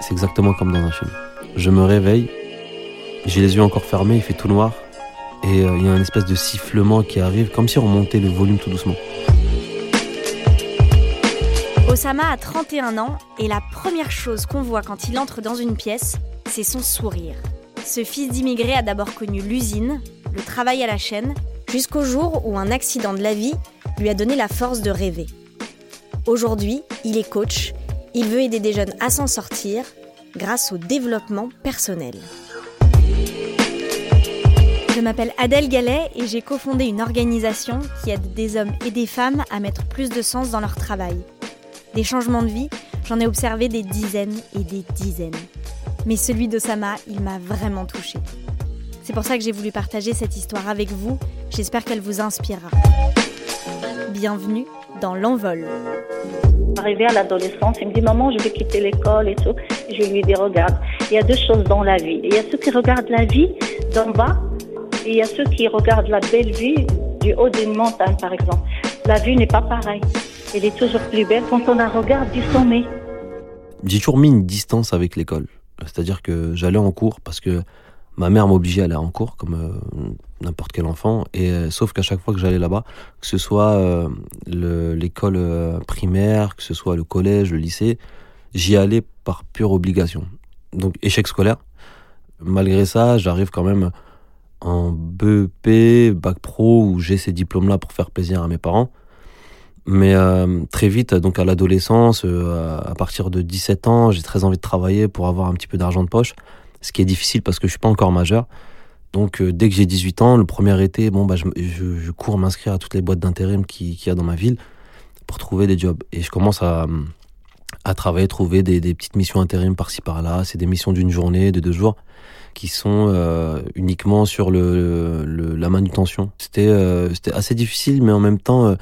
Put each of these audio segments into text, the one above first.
c'est exactement comme dans un film. Je me réveille, j'ai les yeux encore fermés, il fait tout noir, et euh, il y a un espèce de sifflement qui arrive, comme si on montait le volume tout doucement. Osama a 31 ans et la première chose qu'on voit quand il entre dans une pièce, c'est son sourire. Ce fils d'immigré a d'abord connu l'usine, le travail à la chaîne, jusqu'au jour où un accident de la vie lui a donné la force de rêver. Aujourd'hui, il est coach, il veut aider des jeunes à s'en sortir grâce au développement personnel. Je m'appelle Adèle Gallet et j'ai cofondé une organisation qui aide des hommes et des femmes à mettre plus de sens dans leur travail. Des changements de vie, j'en ai observé des dizaines et des dizaines. Mais celui d'Osama, il m'a vraiment touchée. C'est pour ça que j'ai voulu partager cette histoire avec vous. J'espère qu'elle vous inspirera. Bienvenue dans l'envol. Arrivé à l'adolescence, il me dit Maman, je vais quitter l'école et tout. je lui dis Regarde, il y a deux choses dans la vie. Il y a ceux qui regardent la vie d'en bas et il y a ceux qui regardent la belle vie du haut d'une montagne, par exemple. La vue n'est pas pareille. Elle est toujours plus belle quand on la regarde du sommet. J'ai toujours mis une distance avec l'école. C'est-à-dire que j'allais en cours parce que ma mère m'obligeait à aller en cours comme euh, n'importe quel enfant et euh, sauf qu'à chaque fois que j'allais là-bas que ce soit euh, l'école primaire que ce soit le collège le lycée j'y allais par pure obligation. Donc échec scolaire. Malgré ça j'arrive quand même en BEP bac pro où j'ai ces diplômes là pour faire plaisir à mes parents. Mais très vite donc à l'adolescence à partir de 17 ans j'ai très envie de travailler pour avoir un petit peu d'argent de poche ce qui est difficile parce que je suis pas encore majeur. Donc euh, dès que j'ai 18 ans, le premier été, bon, bah, je, cours m'inscrire à toutes les boîtes d'intérim qu'il y a dans ma ville pour trouver des jobs. Et je commence à, à travailler, trouver des, petites missions intérim par-ci par-là. C'est des missions d'une journée, de deux jours, qui sont euh, uniquement sur le, le, la manutention. C'était euh, assez difficile, mais en même temps,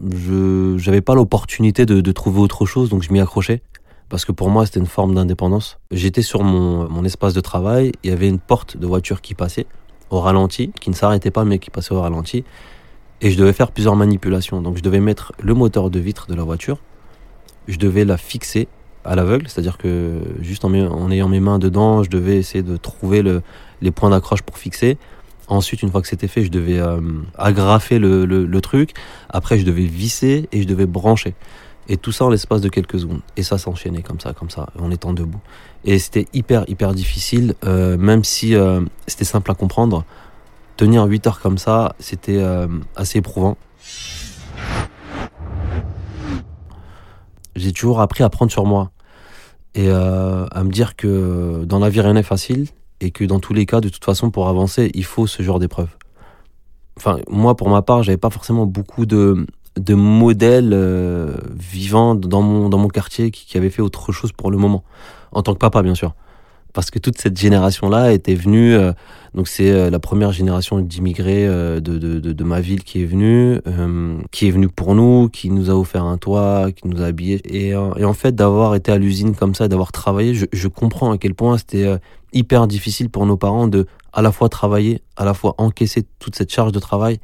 je n'avais pas l'opportunité de trouver autre chose, donc je m'y accrochais parce que pour moi c'était une forme d'indépendance. J'étais sur mon, mon, espace de travail, il y avait une porte de voiture qui passait au ralenti, qui ne s'arrêtait pas mais qui passait au ralenti, et je devais faire plusieurs manipulations. Donc je devais mettre le moteur de vitre de la voiture, je devais la fixer à l'aveugle, c'est-à-dire que juste en, ayant mes mains dedans, je devais essayer de trouver le, les points d'accroche pour fixer. Ensuite, une fois que c'était fait, je devais euh, agrafer le, le truc. Après, je devais visser et je devais brancher. Et tout ça en l'espace de quelques secondes. Et ça s'enchaînait comme ça, comme ça, en étant debout. Et c'était hyper, hyper difficile, euh, même si euh, c'était simple à comprendre. Tenir 8 heures comme ça, c'était euh, assez éprouvant. J'ai toujours appris à prendre sur moi et à me dire que dans la vie rien n'est facile et que dans tous les cas, de toute façon, pour avancer, il faut ce genre d'épreuve. Enfin, moi, pour ma part, j'avais pas forcément beaucoup de, de modèles euh, vivants dans mon, dans mon quartier qui, qui avaient fait autre chose pour le moment. En tant que papa, bien sûr. Parce que toute cette génération-là était venue, euh, donc c'est euh, la première génération d'immigrés de, de, de, de, ma ville qui est venue, qui est venue pour nous, qui nous a offert un toit, qui nous a habillés. Et, en fait, d'avoir été à l'usine comme ça, d'avoir travaillé, je comprends à quel point c'était hyper difficile pour nos parents de à la fois travailler, à la fois encaisser toute cette charge de travail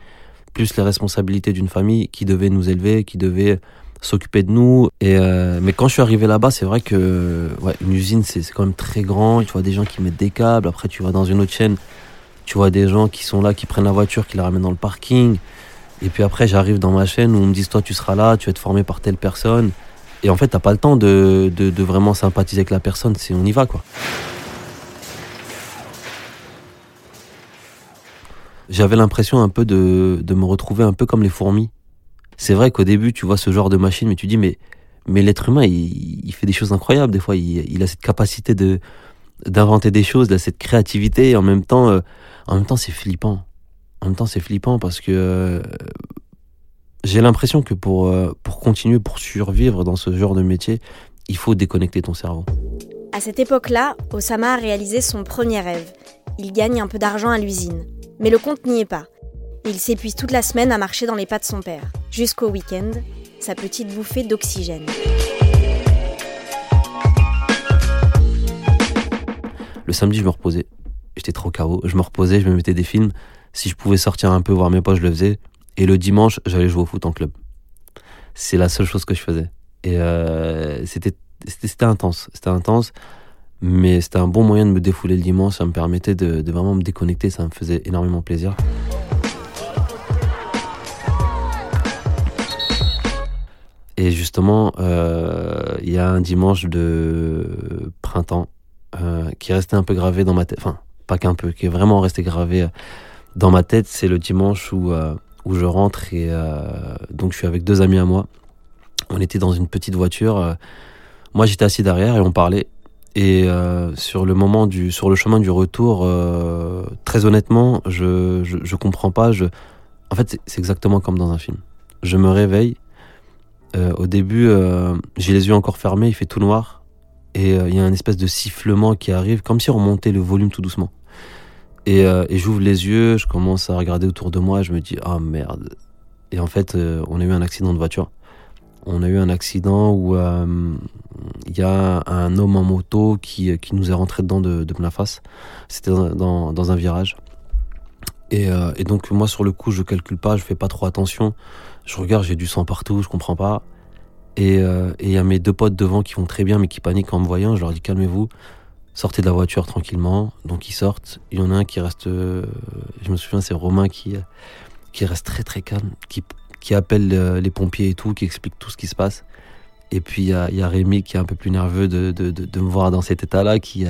plus les responsabilités d'une famille qui devait nous élever, qui devait s'occuper de nous. Et euh, mais quand je suis arrivé là-bas, c'est vrai que une usine, c'est quand même très grand. Tu vois des gens qui mettent des câbles. Après, tu vas dans une autre chaîne, tu vois des gens qui sont là, qui prennent la voiture, qui la ramènent dans le parking. Et puis après, j'arrive dans ma chaîne où on me dit toi, tu seras là, tu vas être formé par telle personne. Et en fait, t'as pas le temps de, de, de vraiment sympathiser avec la personne. C'est on y va quoi. J'avais l'impression un peu de, de me retrouver un peu comme les fourmis. C'est vrai qu'au début, tu vois ce genre de machine, mais tu dis, mais, mais l'être humain, il, il, fait des choses incroyables. Des fois, il, il a cette capacité de d'inventer des choses, de cette créativité. Et en même temps, euh, en même temps, c'est flippant. En même temps, c'est flippant parce que euh, j'ai l'impression que pour, euh, pour continuer, pour survivre dans ce genre de métier, il faut déconnecter ton cerveau. À cette époque-là, Osama a réalisé son premier rêve. Il gagne un peu d'argent à l'usine. Mais le compte n'y est pas. Il s'épuise toute la semaine à marcher dans les pas de son père, jusqu'au week-end, sa petite bouffée d'oxygène. Le samedi, je me reposais. J'étais trop KO. Je me reposais, je me mettais des films. Si je pouvais sortir un peu, voir mes poches, je le faisais. Et le dimanche, j'allais jouer au foot en club. C'est la seule chose que je faisais. Et euh, c'était intense. C'était intense. Mais c'était un bon moyen de me défouler le dimanche. Ça me permettait de, vraiment me déconnecter. Ça me faisait énormément plaisir. Et justement, euh, il y a un dimanche de printemps euh, qui est resté un peu gravé dans ma tête. Enfin, pas qu'un peu, qui est vraiment resté gravé dans ma tête. C'est le dimanche où, euh, où je rentre et donc je suis avec deux amis à moi. On était dans une petite voiture. moi, j'étais assis derrière et on parlait. Et sur le moment du, sur le chemin du retour, très honnêtement, je, je, comprends pas. Je, en fait, c'est exactement comme dans un film. Je me réveille euh, au début, euh, j'ai les yeux encore fermés, il fait tout noir. Et euh, il y a un espèce de sifflement qui arrive, comme si on montait le volume tout doucement. Et, j'ouvre les yeux, je commence à regarder autour de moi, je me dis, ah merde. Et en fait, on a eu un accident de voiture. On a eu un accident où il y a un homme en moto qui, qui nous est rentré dedans de, de plein face. C'était dans, dans, un virage. Et, et, donc moi sur le coup je calcule pas, je fais pas trop attention. Je regarde, j'ai du sang partout, je comprends pas. Euh, et il y a mes deux potes devant qui vont très bien, mais qui paniquent en me voyant. Je leur dis calmez-vous, sortez de la voiture tranquillement. Donc ils sortent. Il y en a un qui reste, euh, je me souviens, c'est Romain qui, qui reste très très calme, qui appelle euh, les pompiers et tout, qui explique tout ce qui se passe. Et puis il y a, Rémi qui est un peu plus nerveux de, me voir dans cet état-là, qui,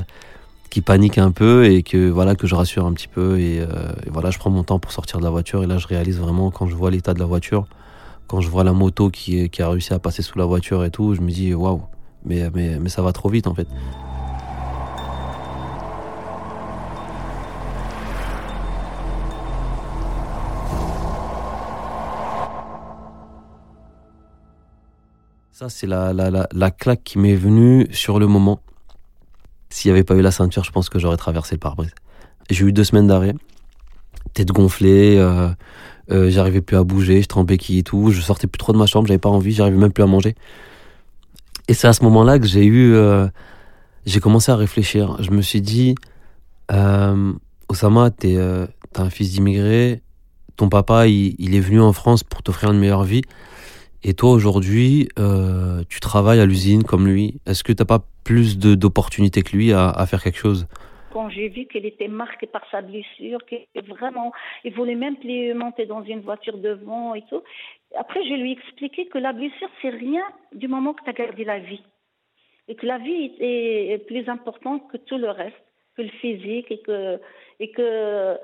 qui panique un peu et que voilà que je rassure un petit peu. Et, et, voilà, je prends mon temps pour sortir de la voiture. Et là, je réalise vraiment quand je vois l'état de la voiture quand je vois la moto qui, qui, a réussi à passer sous la voiture et tout, je me dis waouh, mais, mais, mais ça va trop vite en fait. Ça, c'est la, la, la, la, claque qui m'est venue sur le moment. S'il n'y avait pas eu la ceinture, je pense que j'aurais traversé le pare-brise. J'ai eu deux semaines d'arrêt, tête gonflée, euh, euh, j'arrivais plus à bouger, je trempais qui et tout, je sortais plus trop de ma chambre, j'avais pas envie, j'arrivais même plus à manger. Et c'est à ce moment-là que j'ai eu, euh, j'ai commencé à réfléchir. Je me suis dit, Osama, t'es, un fils d'immigré, ton papa, il, il, est venu en France pour t'offrir une meilleure vie. Et toi, aujourd'hui, euh, tu travailles à l'usine comme lui. Est-ce que t'as pas plus d'opportunités que lui à, faire quelque chose? Quand j'ai vu qu'il était marqué par sa blessure, qu'il vraiment, il voulait même plus monter dans une voiture devant et tout. Après, je lui ai expliqué que la blessure, c'est rien du moment que tu as gardé la vie. Et que la vie est plus importante que tout le reste, que le physique et que, et que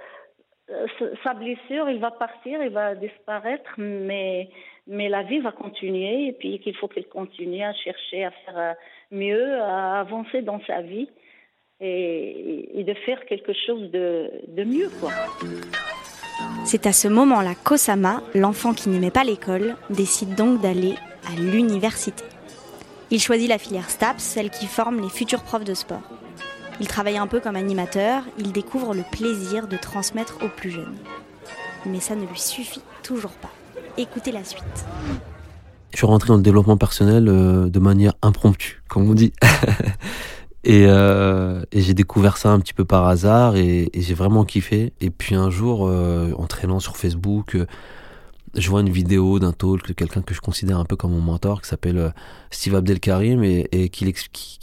sa blessure, il va partir, il va disparaître, mais, mais la vie va continuer et puis qu'il faut qu'il continue à chercher à faire euh, mieux, à avancer dans sa vie et, de faire quelque chose de, de mieux. C'est à ce moment-là qu'Osama, l'enfant qui n'aimait pas l'école, décide donc d'aller à l'université. Il choisit la filière STAPS, celle qui forme les futurs profs de sport. Il travaille un peu comme animateur, il découvre le plaisir de transmettre aux plus jeunes. Mais ça ne lui suffit toujours pas. Écoutez la suite. Je suis rentré dans le développement personnel euh, de manière impromptue, comme on dit. Et, euh, et j'ai découvert ça un petit peu par hasard et, j'ai vraiment kiffé. Et puis un jour, euh, en traînant sur Facebook, je vois une vidéo d'un talk de quelqu'un que je considère un peu comme mon mentor, qui s'appelle Steve Abdelkarim, et, qui,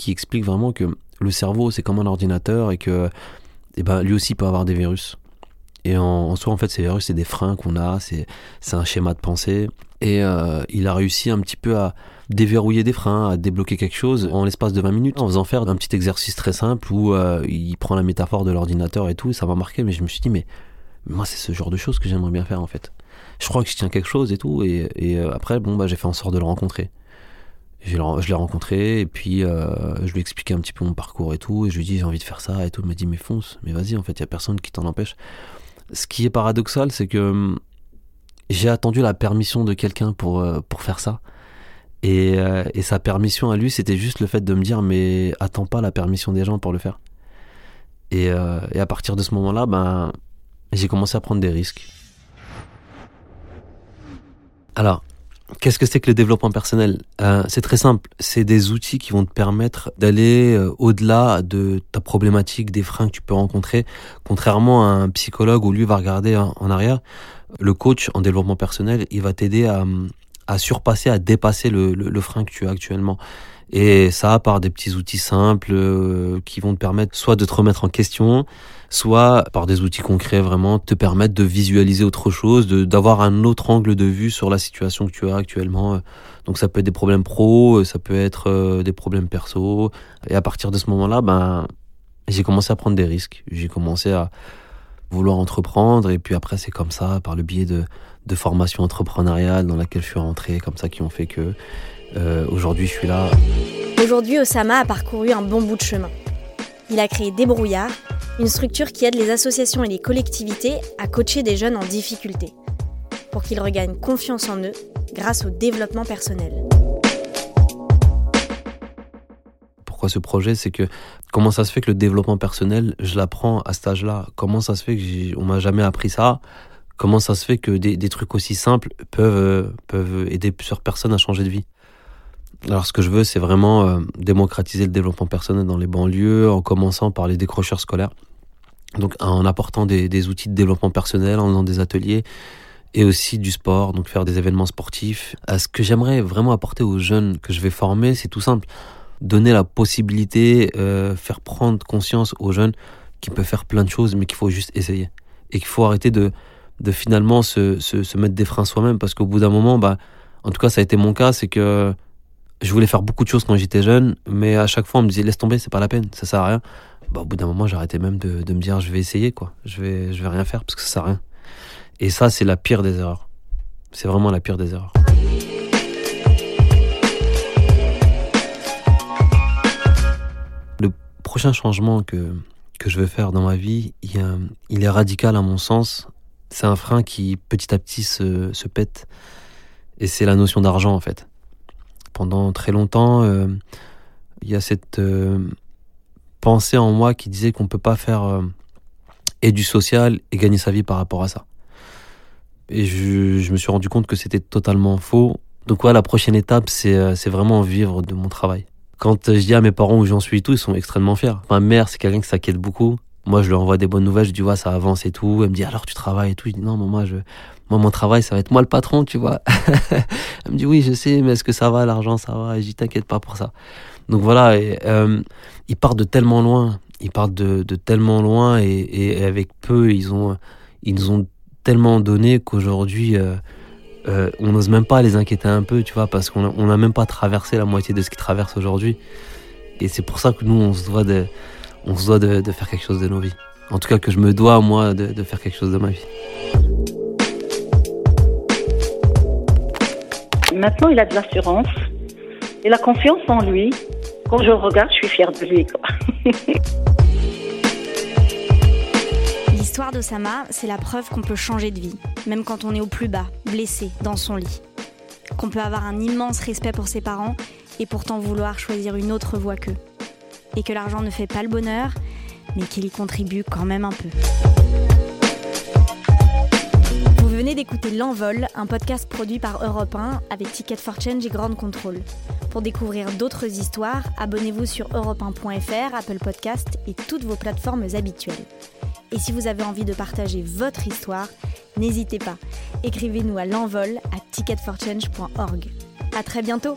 explique vraiment que le cerveau, c'est comme un ordinateur et que eh ben, lui aussi peut avoir des virus. Et en, en soi, en fait, ces virus, c'est des freins qu'on a, c'est un schéma de pensée. Et euh, il a réussi un petit peu à déverrouiller des freins, à débloquer quelque chose en l'espace de 20 minutes, en faisant faire un petit exercice très simple où euh, il prend la métaphore de l'ordinateur et tout, et ça m'a marqué, mais je me suis dit, mais moi, c'est ce genre de choses que j'aimerais bien faire en fait. Je crois que je tiens quelque chose et tout, et, et euh, après, bon, bah, j'ai fait en sorte de le rencontrer. Je l'ai rencontré, et puis euh, je lui ai expliqué un petit peu mon parcours et tout, et je lui ai dit, j'ai envie de faire ça et tout. Il m'a dit, mais fonce, mais vas-y, en fait, il y a personne qui t'en empêche. Ce qui est paradoxal, c'est que hum, j'ai attendu la permission de quelqu'un pour, euh, pour faire ça. Et, euh, et, sa permission à lui, c'était juste le fait de me dire mais attends pas la permission des gens pour le faire. Et, et à partir de ce moment-là, ben, j'ai commencé à prendre des risques. Alors, qu'est-ce que c'est que le développement personnel? Euh, C'est très simple. C'est des outils qui vont te permettre d'aller euh, au-delà de ta problématique, des freins que tu peux rencontrer. Contrairement à un psychologue où lui va regarder en, arrière, le coach en développement personnel, il va t'aider à, à surpasser, à dépasser le, le, le, frein que tu as actuellement. Et ça par des petits outils simples euh, qui vont te permettre soit de te remettre en question, soit par des outils concrets vraiment te permettre de visualiser autre chose, d'avoir un autre angle de vue sur la situation que tu as actuellement. Donc ça peut être des problèmes pro, ça peut être euh, des problèmes perso. Et à partir de ce moment-là, ben j'ai commencé à prendre des risques. J'ai commencé à vouloir entreprendre et puis après c'est comme ça par le biais de, de formations entrepreneuriales dans laquelle je suis rentré, comme ça qui ont fait que euh, aujourd'hui je suis là. Aujourd'hui Osama a parcouru un bon bout de chemin. Il a créé Débrouillard, une structure qui aide les associations et les collectivités à coacher des jeunes en difficulté, pour qu'ils regagnent confiance en eux grâce au développement personnel. Pourquoi ce projet, c'est que comment ça se fait que le développement personnel, je l'apprends à cet âge-là? Comment ça se fait qu'on m'a jamais appris ça? Comment ça se fait que des, trucs aussi simples peuvent, euh, peuvent aider plusieurs personnes à changer de vie? Alors ce que je veux, c'est vraiment euh, démocratiser le développement personnel dans les banlieues, en commençant par les décrocheurs scolaires. Donc en apportant des, outils de développement personnel, en faisant des ateliers, et aussi du sport, donc faire des événements sportifs. À ce que j'aimerais vraiment apporter aux jeunes que je vais former, c'est tout simple donner la possibilité, euh, faire prendre conscience aux jeunes qu'ils peuvent faire plein de choses, mais qu'il faut juste essayer. Et qu'il faut arrêter de, finalement se, se, se mettre des freins soi-même, parce qu'au bout d'un moment, bah, en tout cas, ça a été mon cas, c'est que je voulais faire beaucoup de choses quand j'étais jeune, mais à chaque fois, on me disait laisse tomber, c'est pas la peine, ça sert à rien. Bah, au bout d'un moment, j'arrêtais même de, de me dire je vais essayer, quoi. Je vais, je vais rien faire parce que ça sert à rien. Et ça, c'est la pire des erreurs. C'est vraiment la pire des erreurs. prochain changement que, que je veux faire dans ma vie, il, il est radical à mon sens. C'est un frein qui petit à petit se, se pète. Et c'est la notion d'argent en fait. Pendant très longtemps, euh, il y a cette euh, pensée en moi qui disait qu'on ne peut pas faire euh, et du social et gagner sa vie par rapport à ça. Et je, me suis rendu compte que c'était totalement faux. Donc ouais, la prochaine étape, c'est vraiment vivre de mon travail. Quand je dis à mes parents où j'en suis et tout, ils sont extrêmement fiers. Ma mère, c'est quelqu'un qui s'inquiète beaucoup. Moi, je lui envoie des bonnes nouvelles, je dis, ouais, ça avance et tout. Elle me dit, alors tu travailles et tout. Je dis, non, moi, je, moi, mon travail, ça va être moi le patron, tu vois. Elle me dit, oui, je sais, mais est-ce que ça va, l'argent, ça va? Et je dis, t'inquiète pas pour ça. Donc voilà, euh, ils partent de tellement loin. Ils partent de, tellement loin et, et, avec peu, ils ont, ils ont tellement donné qu'aujourd'hui, euh, euh, on n'ose même pas les inquiéter un peu, tu vois, parce qu'on n'a même pas traversé la moitié de ce qu'ils traversent aujourd'hui. Et c'est pour ça que nous, on se doit, de, on se doit de, faire quelque chose de nos vies. En tout cas, que je me dois, moi, de, de faire quelque chose de ma vie. Maintenant, il a de l'assurance et la confiance en lui. Quand je le regarde, je suis fière de lui. Quoi. L'histoire d'Osama, c'est la preuve qu'on peut changer de vie, même quand on est au plus bas, blessé, dans son lit. Qu'on peut avoir un immense respect pour ses parents et pourtant vouloir choisir une autre voie qu'eux. Et que l'argent ne fait pas le bonheur, mais qu'il y contribue quand même un peu. Vous venez d'écouter L'Envol, un podcast produit par Europe 1 avec Ticket for Change et Grande Contrôle. Pour découvrir d'autres histoires, abonnez-vous sur europe1.fr, Apple Podcast et toutes vos plateformes habituelles. Et si vous avez envie de partager votre histoire, n'hésitez pas. Écrivez-nous à l'envol à ticketforchange.org. À très bientôt!